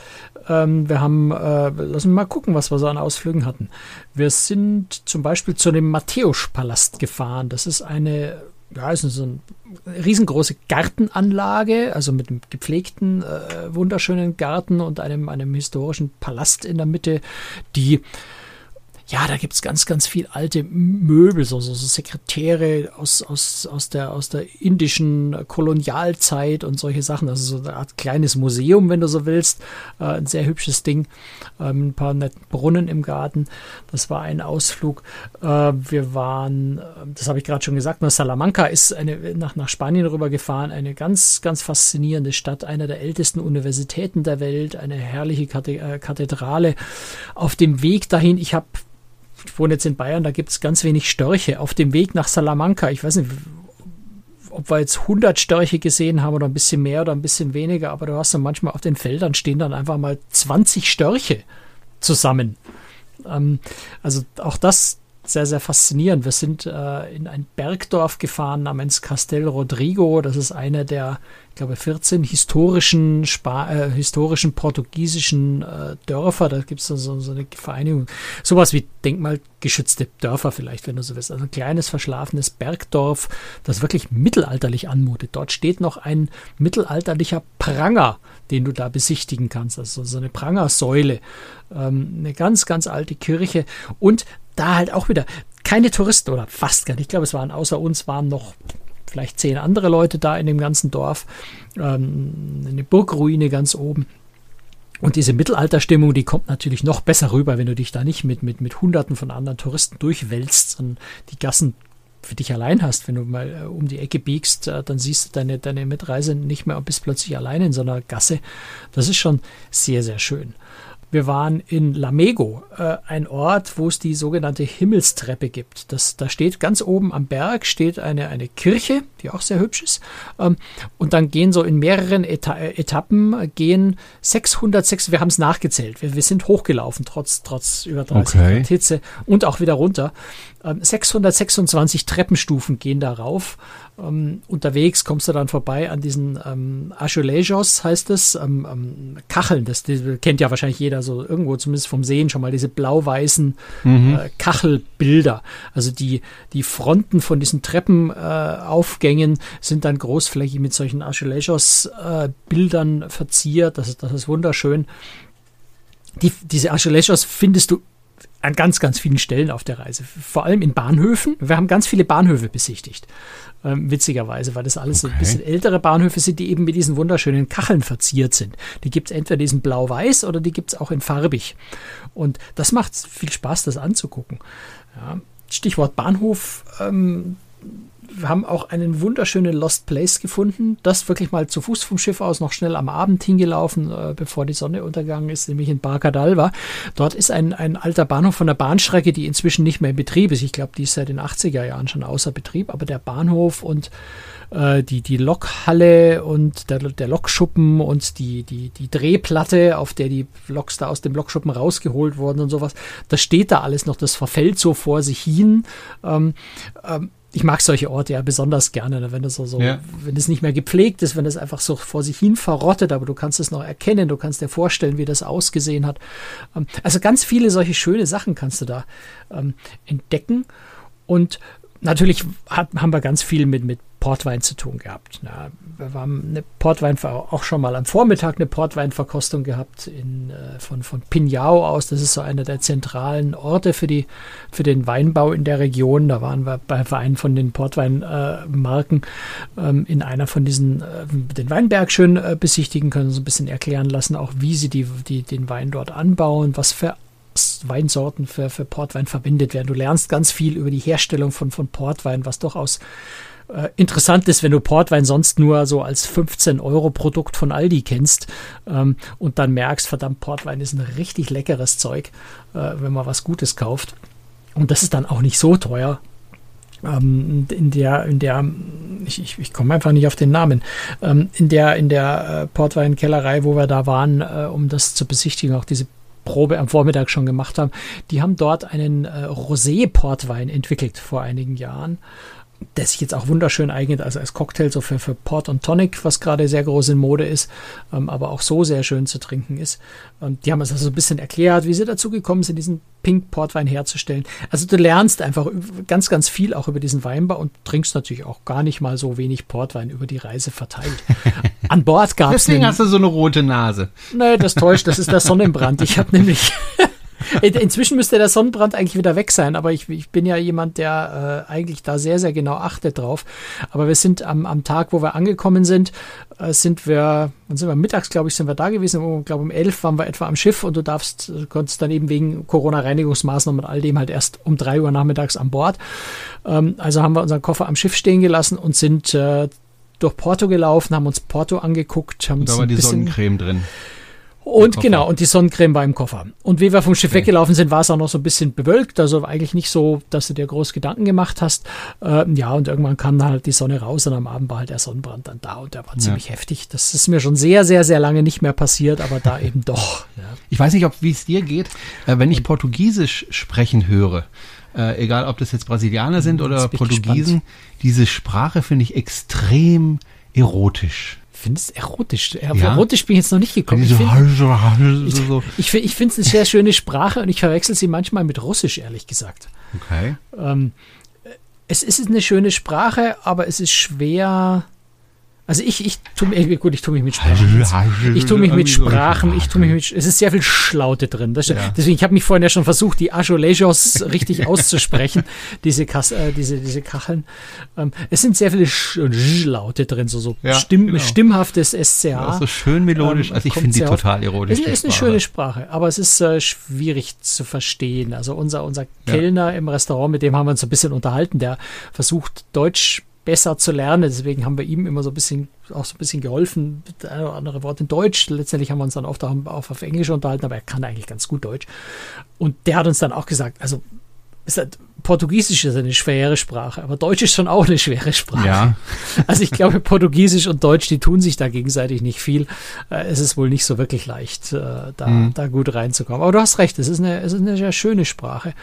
Ähm, wir haben, äh, lassen wir mal gucken, was wir so an Ausflügen hatten. Wir sind zum Beispiel zu dem Matthäuspalast gefahren. Das ist eine, ja, ist so eine riesengroße Gartenanlage, also mit einem gepflegten, äh, wunderschönen Garten und einem, einem historischen Palast in der Mitte, die ja, da gibt's ganz, ganz viel alte Möbel, so, so, so Sekretäre aus, aus, aus, der, aus der indischen Kolonialzeit und solche Sachen. Also so eine Art kleines Museum, wenn du so willst. Äh, ein sehr hübsches Ding. Ähm, ein paar netten Brunnen im Garten. Das war ein Ausflug. Äh, wir waren, ähm, das habe ich gerade schon gesagt, nach Salamanca ist eine, nach, nach Spanien rübergefahren. Eine ganz, ganz faszinierende Stadt. Einer der ältesten Universitäten der Welt. Eine herrliche äh, Kathedrale. Auf dem Weg dahin, ich habe wohne jetzt in Bayern, da gibt es ganz wenig Störche. Auf dem Weg nach Salamanca, ich weiß nicht, ob wir jetzt 100 Störche gesehen haben oder ein bisschen mehr oder ein bisschen weniger, aber du hast dann manchmal auf den Feldern stehen dann einfach mal 20 Störche zusammen. Ähm, also auch das sehr, sehr faszinierend. Wir sind äh, in ein Bergdorf gefahren namens Castel Rodrigo. Das ist einer der ich glaube, 14 historischen, Spa äh, historischen portugiesischen äh, Dörfer. Da gibt es so, so eine Vereinigung. Sowas wie denkmalgeschützte Dörfer vielleicht, wenn du so willst. Also ein kleines, verschlafenes Bergdorf, das wirklich mittelalterlich anmutet. Dort steht noch ein mittelalterlicher Pranger, den du da besichtigen kannst. Also so eine Prangersäule. Ähm, eine ganz, ganz alte Kirche. Und da halt auch wieder keine Touristen oder fast gar nicht. Ich glaube, es waren außer uns waren noch vielleicht zehn andere Leute da in dem ganzen Dorf. Ähm, eine Burgruine ganz oben. Und diese Mittelalterstimmung, die kommt natürlich noch besser rüber, wenn du dich da nicht mit, mit, mit Hunderten von anderen Touristen durchwälzt, sondern die Gassen für dich allein hast. Wenn du mal äh, um die Ecke biegst, äh, dann siehst du deine, deine Mitreise nicht mehr und bist plötzlich allein in so einer Gasse. Das ist schon sehr, sehr schön. Wir waren in Lamego, äh, ein Ort, wo es die sogenannte Himmelstreppe gibt. Das, da steht ganz oben am Berg steht eine, eine Kirche, die auch sehr hübsch ist. Ähm, und dann gehen so in mehreren Eta Etappen gehen 606, wir haben es nachgezählt. Wir, wir sind hochgelaufen, trotz, trotz über 30 okay. Grad Hitze und auch wieder runter. 626 ähm, Treppenstufen gehen darauf. Ähm, unterwegs kommst du dann vorbei an diesen ähm, Azulejos, heißt es, ähm, ähm, Kacheln. Das, das, kennt ja wahrscheinlich jeder so irgendwo, zumindest vom Sehen schon mal, diese blau-weißen mhm. äh, Kachelbilder. Also die, die Fronten von diesen Treppenaufgängen äh, sind dann großflächig mit solchen Azulejos-Bildern äh, verziert. Das, das ist wunderschön. Die, diese Azulejos findest du an ganz, ganz vielen Stellen auf der Reise. Vor allem in Bahnhöfen. Wir haben ganz viele Bahnhöfe besichtigt. Ähm, witzigerweise, weil das alles okay. so ein bisschen ältere Bahnhöfe sind, die eben mit diesen wunderschönen Kacheln verziert sind. Die gibt es entweder diesen blau-weiß oder die gibt es auch in farbig. Und das macht viel Spaß, das anzugucken. Ja. Stichwort Bahnhof. Ähm, wir haben auch einen wunderschönen Lost Place gefunden. Das wirklich mal zu Fuß vom Schiff aus noch schnell am Abend hingelaufen, äh, bevor die Sonne untergegangen ist, nämlich in Barcadalva. Dort ist ein, ein alter Bahnhof von der Bahnstrecke, die inzwischen nicht mehr in Betrieb ist. Ich glaube, die ist seit den 80er Jahren schon außer Betrieb, aber der Bahnhof und äh, die, die Lokhalle und der, der Lokschuppen und die, die, die Drehplatte, auf der die Loks da aus dem Lokschuppen rausgeholt wurden und sowas, das steht da alles noch, das verfällt so vor sich hin. Ähm, ähm, ich mag solche Orte ja besonders gerne, ne, wenn es so, so ja. wenn es nicht mehr gepflegt ist, wenn es einfach so vor sich hin verrottet, aber du kannst es noch erkennen, du kannst dir vorstellen, wie das ausgesehen hat. Ähm, also ganz viele solche schöne Sachen kannst du da ähm, entdecken und natürlich hat, haben wir ganz viel mit, mit Portwein zu tun gehabt. Na, wir haben eine Portwein auch schon mal am Vormittag eine Portweinverkostung gehabt in, äh, von, von Pinhao aus. Das ist so einer der zentralen Orte für, die, für den Weinbau in der Region. Da waren wir bei einem von den Portweinmarken äh, ähm, in einer von diesen, äh, den Weinberg schön äh, besichtigen können, so ein bisschen erklären lassen, auch wie sie die, die, den Wein dort anbauen, was für Weinsorten für, für Portwein verwendet werden. Du lernst ganz viel über die Herstellung von, von Portwein, was durchaus Äh, interessant ist, wenn du Portwein sonst nur so als 15 Euro Produkt von Aldi kennst ähm, und dann merkst, verdammt, Portwein ist ein richtig leckeres Zeug, äh, wenn man was Gutes kauft. Und das ist dann auch nicht so teuer. Ähm, in der, in der, ich, ich, ich komme einfach nicht auf den Namen, ähm, in der, in der äh, Portweinkellerei, wo wir da waren, äh, um das zu besichtigen, auch diese Probe am Vormittag schon gemacht haben, die haben dort einen äh, Rosé-Portwein entwickelt vor einigen Jahren der sich jetzt auch wunderschön eignet, also als Cocktail so für, für Port und Tonic, was gerade sehr groß in Mode ist, ähm, aber auch so sehr schön zu trinken ist. Und die haben es also ein bisschen erklärt, wie sie dazu gekommen sind, diesen Pink Portwein herzustellen. Also du lernst einfach ganz, ganz viel auch über diesen Weinbau und trinkst natürlich auch gar nicht mal so wenig Portwein über die Reise verteilt. An Bord gab es. Deswegen hast du so eine rote Nase. Nee, das täuscht, das ist der Sonnenbrand. Ich habe nämlich Inzwischen müsste der Sonnenbrand eigentlich wieder weg sein, aber ich, ich bin ja jemand, der äh, eigentlich da sehr, sehr genau achtet drauf. Aber wir sind am, am Tag, wo wir angekommen sind, äh, sind wir, wann sind wir mittags, glaube ich, sind wir da gewesen. Ich glaube, um elf waren wir etwa am Schiff und du darfst, du konntest dann eben wegen Corona-Reinigungsmaßnahmen und all dem halt erst um drei Uhr nachmittags an Bord. Ähm, also haben wir unseren Koffer am Schiff stehen gelassen und sind äh, durch Porto gelaufen, haben uns Porto angeguckt, haben da war die Sonnencreme drin. Und genau, und die Sonnencreme war im Koffer. Und wie wir vom Schiff okay. weggelaufen sind, war es auch noch so ein bisschen bewölkt, also eigentlich nicht so, dass du dir groß Gedanken gemacht hast. Äh, ja, und irgendwann kam dann halt die Sonne raus und am Abend war halt der Sonnenbrand dann da und der war ja. ziemlich heftig. Das ist mir schon sehr, sehr, sehr lange nicht mehr passiert, aber da eben doch. Ja. Ich weiß nicht, ob wie es dir geht, äh, wenn ich Portugiesisch sprechen höre. Äh, egal ob das jetzt Brasilianer sind oder Portugiesen, gespannt. diese Sprache finde ich extrem erotisch finde es erotisch. Auf ja? erotisch bin ich jetzt noch nicht gekommen. Ich finde ich, ich, ich es eine sehr schöne Sprache und ich verwechsel sie manchmal mit Russisch, ehrlich gesagt. Okay. Ähm, es ist eine schöne Sprache, aber es ist schwer also ich, ich tue mich, gut, ich tue mich mit Sprachen. Ich tue mich mit Sprachen, ich tue mich mit, es ist sehr viel Schlaute drin. Ja. Deswegen, ich habe mich vorhin ja schon versucht, die Azulejos richtig auszusprechen, diese, Kas, äh, diese, diese Kacheln. Ähm, es sind sehr viele Schlaute drin, so, so ja, Stimm, genau. stimmhaftes SCA. Ja, so schön melodisch, ähm, also ich finde die total erotisch. Es ist eine schöne Sprache, aber es ist äh, schwierig zu verstehen. Also unser, unser Kellner im Restaurant, mit dem haben wir uns ein bisschen unterhalten, der versucht Deutsch besser zu lernen. Deswegen haben wir ihm immer so ein bisschen, auch so ein bisschen geholfen, ein oder andere Wort in Deutsch. Letztendlich haben wir uns dann oft auch auf Englisch unterhalten, aber er kann eigentlich ganz gut Deutsch. Und der hat uns dann auch gesagt, also ist halt, Portugiesisch ist eine schwere Sprache, aber Deutsch ist schon auch eine schwere Sprache. Ja. Also ich glaube, Portugiesisch und Deutsch, die tun sich da gegenseitig nicht viel. Äh, es ist wohl nicht so wirklich leicht, äh, da, mhm. da gut reinzukommen. Aber du hast recht, es ist eine, es ist eine sehr schöne Sprache.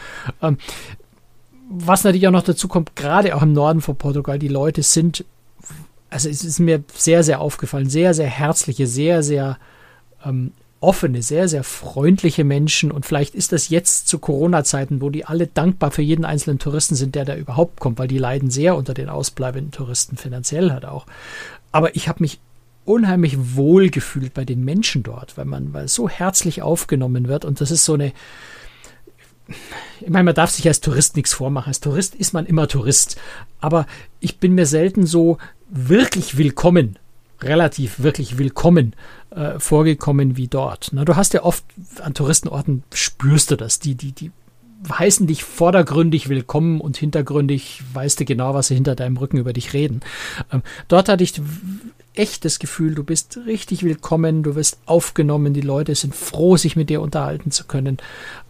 Was natürlich auch noch dazu kommt, gerade auch im Norden von Portugal, die Leute sind, also es ist mir sehr, sehr aufgefallen, sehr, sehr herzliche, sehr, sehr ähm, offene, sehr, sehr freundliche Menschen. Und vielleicht ist das jetzt zu Corona-Zeiten, wo die alle dankbar für jeden einzelnen Touristen sind, der da überhaupt kommt, weil die leiden sehr unter den ausbleibenden Touristen, finanziell halt auch. Aber ich habe mich unheimlich wohl gefühlt bei den Menschen dort, weil man weil so herzlich aufgenommen wird. Und das ist so eine, ich meine, man darf sich als Tourist nichts vormachen. Als Tourist ist man immer Tourist. Aber ich bin mir selten so wirklich willkommen, relativ wirklich willkommen äh, vorgekommen wie dort. Na, du hast ja oft an Touristenorten spürst du das. Die, die, die heißen dich vordergründig willkommen und hintergründig weißt du genau, was sie hinter deinem Rücken über dich reden. Ähm, dort hatte ich echtes Gefühl, du bist richtig willkommen, du wirst aufgenommen, die Leute sind froh, sich mit dir unterhalten zu können.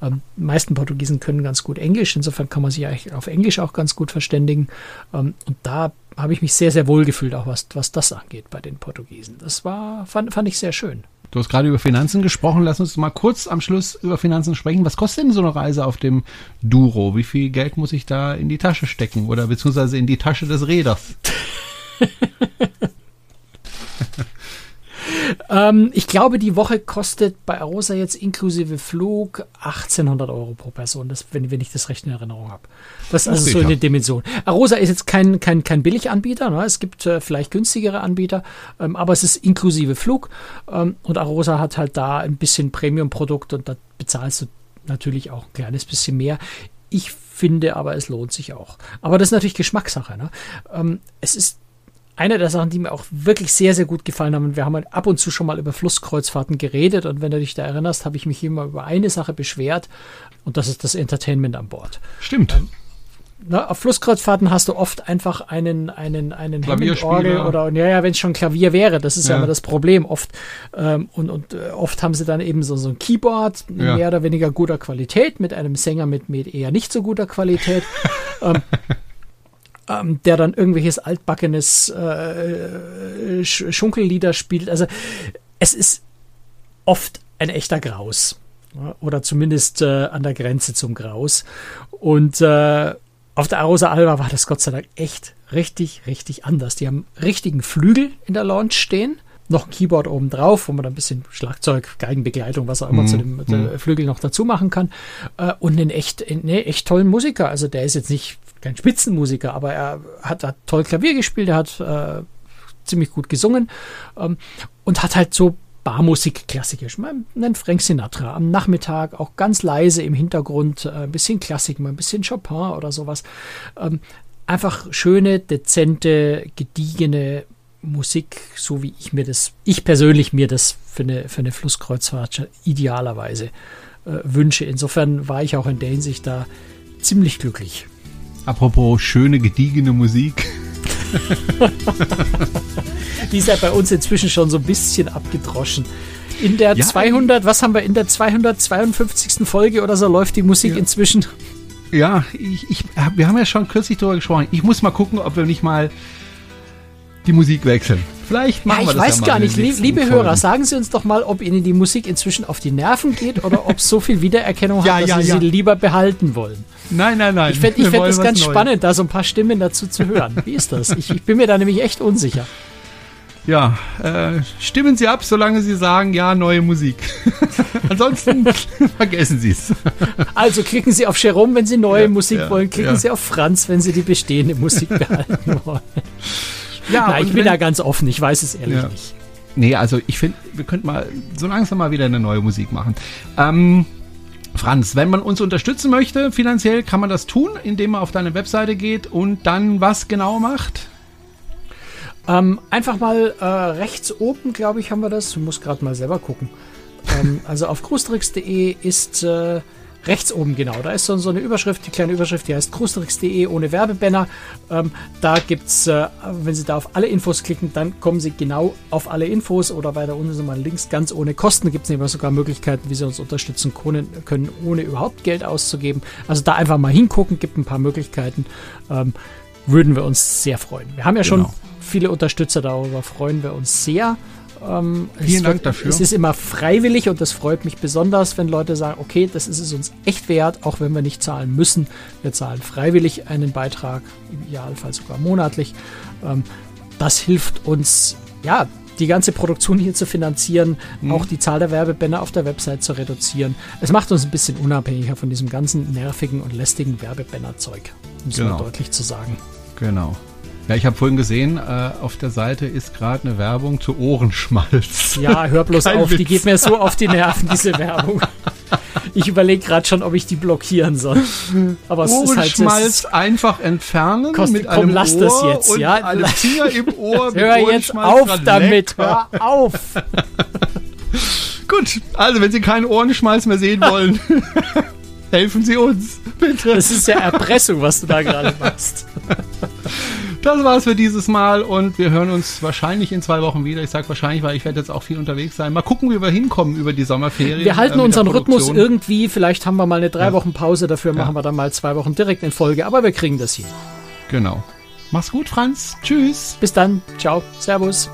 Ähm, die meisten Portugiesen können ganz gut Englisch, insofern kann man sich eigentlich auf Englisch auch ganz gut verständigen. Ähm, und da habe ich mich sehr, sehr wohl gefühlt, auch was, was das angeht bei den Portugiesen. Das war, fand, fand ich sehr schön. Du hast gerade über Finanzen gesprochen. Lass uns mal kurz am Schluss über Finanzen sprechen. Was kostet denn so eine Reise auf dem Duro? Wie viel Geld muss ich da in die Tasche stecken oder beziehungsweise in die Tasche des Räders? ähm, ich glaube, die Woche kostet bei Arosa jetzt inklusive Flug 1800 Euro pro Person, das, wenn, wenn ich das recht in Erinnerung habe. Das ist also so eine Dimension. Arosa ist jetzt kein, kein, kein Billiganbieter, ne? es gibt äh, vielleicht günstigere Anbieter, ähm, aber es ist inklusive Flug ähm, und Arosa hat halt da ein bisschen Premium-Produkt und da bezahlst du natürlich auch ein kleines bisschen mehr. Ich finde aber, es lohnt sich auch. Aber das ist natürlich Geschmackssache. Ne? Ähm, es ist eine der Sachen, die mir auch wirklich sehr, sehr gut gefallen haben, und wir haben halt ab und zu schon mal über Flusskreuzfahrten geredet und wenn du dich da erinnerst, habe ich mich immer über eine Sache beschwert und das ist das Entertainment an Bord. Stimmt. Ähm, na, auf Flusskreuzfahrten hast du oft einfach einen, einen, einen Klavierspieler. Hammond-Orgel oder, ja, ja, wenn es schon Klavier wäre, das ist ja, Ja. immer das Problem oft. Ähm, und und äh, oft haben sie dann eben so, so ein Keyboard Ja. mehr oder weniger guter Qualität mit einem Sänger mit, mit eher nicht so guter Qualität. ähm, ähm, der dann irgendwelches altbackenes äh, Sch- Schunkellieder spielt. Also es ist oft ein echter Graus. Oder zumindest äh, an der Grenze zum Graus. Und äh, auf der Arosa Alba war das Gott sei Dank echt richtig, richtig anders. Die haben richtigen Flügel in der Launch stehen. Noch ein Keyboard oben drauf, wo man ein bisschen Schlagzeug, Geigenbegleitung, was auch immer Mhm, zu dem äh, Flügel noch dazu machen kann. Äh, und einen echt, einen echt tollen Musiker. Also der ist jetzt nicht kein Spitzenmusiker, aber er hat, hat toll Klavier gespielt, er hat äh, ziemlich gut gesungen ähm, und hat halt so Barmusik klassisch. Mal einen Frank Sinatra am Nachmittag, auch ganz leise im Hintergrund, äh, ein bisschen Klassik, mal ein bisschen Chopin oder sowas. Ähm, einfach schöne, dezente, gediegene Musik, so wie ich mir das, ich persönlich mir das für eine, für eine Flusskreuzfahrt idealerweise äh, wünsche. Insofern war ich auch in der Hinsicht da ziemlich glücklich. Apropos schöne, gediegene Musik. Die ist ja bei uns inzwischen schon so ein bisschen abgedroschen. In der Ja, 200, was haben wir, in der 252. Folge oder so läuft die Musik Ja. inzwischen. Ja, ich, ich, wir haben ja schon kürzlich darüber gesprochen. Ich muss mal gucken, ob wir nicht mal die Musik wechseln. Vielleicht machen Ja, wir ich das weiß ja gar nicht, liebe Folgen. Hörer, sagen Sie uns doch mal, ob Ihnen die Musik inzwischen auf die Nerven geht oder ob es so viel Wiedererkennung Ja, hat, dass ja, Sie sie lieber behalten wollen. Nein, nein, nein. Ich fände ich Wir fänd was ganz Neues. spannend, da so ein paar Stimmen dazu zu hören. Wie ist das? Ich, ich bin mir da nämlich echt unsicher. Ja, äh, stimmen Sie ab, solange Sie sagen, ja, neue Musik. Ansonsten vergessen Sie es. Also klicken Sie auf Jerome, wenn Sie neue Musik wollen. Klicken. Sie auf Franz, wenn Sie die bestehende Musik behalten wollen. Ja, Nein, ich bin da ganz offen. Ich weiß es ehrlich Ja. nicht. Nee, also ich finde, wir könnten mal so langsam mal wieder eine neue Musik machen. Ähm, Franz, wenn man uns unterstützen möchte, finanziell kann man das tun, indem man auf deine Webseite geht und dann was genau macht. Ähm, einfach mal äh, rechts oben, glaube ich, haben wir das. Ich muss gerade mal selber gucken. ähm, also auf cruistricks.de ist äh, rechts oben genau. Da ist so, so eine Überschrift, die kleine Überschrift, die heißt cruistricks.de ohne Werbebanner. Ähm, da gibt's, äh, wenn Sie da auf alle Infos klicken, dann kommen Sie genau auf alle Infos oder weiter unten sind mal Links ganz ohne Kosten. Gibt es nämlich sogar Möglichkeiten, wie Sie uns unterstützen können, können, ohne überhaupt Geld auszugeben. Also da einfach mal hingucken, gibt ein paar Möglichkeiten. Ähm, würden wir uns sehr freuen. Wir haben ja schon Genau. viele Unterstützer, darüber freuen wir uns sehr. Ähm, es Vielen Dank wird- dafür. Es ist immer freiwillig und das freut mich besonders, wenn Leute sagen, okay, das ist es uns echt wert, auch wenn wir nicht zahlen müssen. Wir zahlen freiwillig einen Beitrag, im Idealfall sogar monatlich. Ähm, das hilft uns, ja, die ganze Produktion hier zu finanzieren, Mhm. auch die Zahl der Werbebanner auf der Website zu reduzieren. Es macht uns ein bisschen unabhängiger von diesem ganzen nervigen und lästigen Werbebanner-Zeug, um es mal Genau. deutlich zu sagen. Genau. Ja, ich habe vorhin gesehen, äh, auf der Seite ist gerade eine Werbung zu Ohrenschmalz. Ja, hör bloß Kein auf, die Witz. geht mir so auf die Nerven, diese Werbung. Ich überlege gerade schon, ob ich die blockieren soll. Aber es ist halt Ohrenschmalz einfach entfernen Kostet- mit komm, einem lass Ohr das jetzt, und ja? einem Finger im Ohr. mit Hör jetzt auf damit, Lecker. hör auf. Gut, also wenn Sie keinen Ohrenschmalz mehr sehen wollen, helfen Sie uns, bitte. Das ist ja Erpressung, was du da gerade machst. Das war's für dieses Mal und wir hören uns wahrscheinlich in zwei Wochen wieder. Ich sage wahrscheinlich, weil ich werde jetzt auch viel unterwegs sein. Mal gucken, wie wir hinkommen über die Sommerferien. Wir halten äh, unseren Rhythmus irgendwie. Vielleicht haben wir mal eine drei. Wochen Pause. Dafür machen wir dann mal zwei Wochen direkt in Folge. Aber wir kriegen das hin. Genau. Mach's gut, Franz. Tschüss. Bis dann. Ciao. Servus.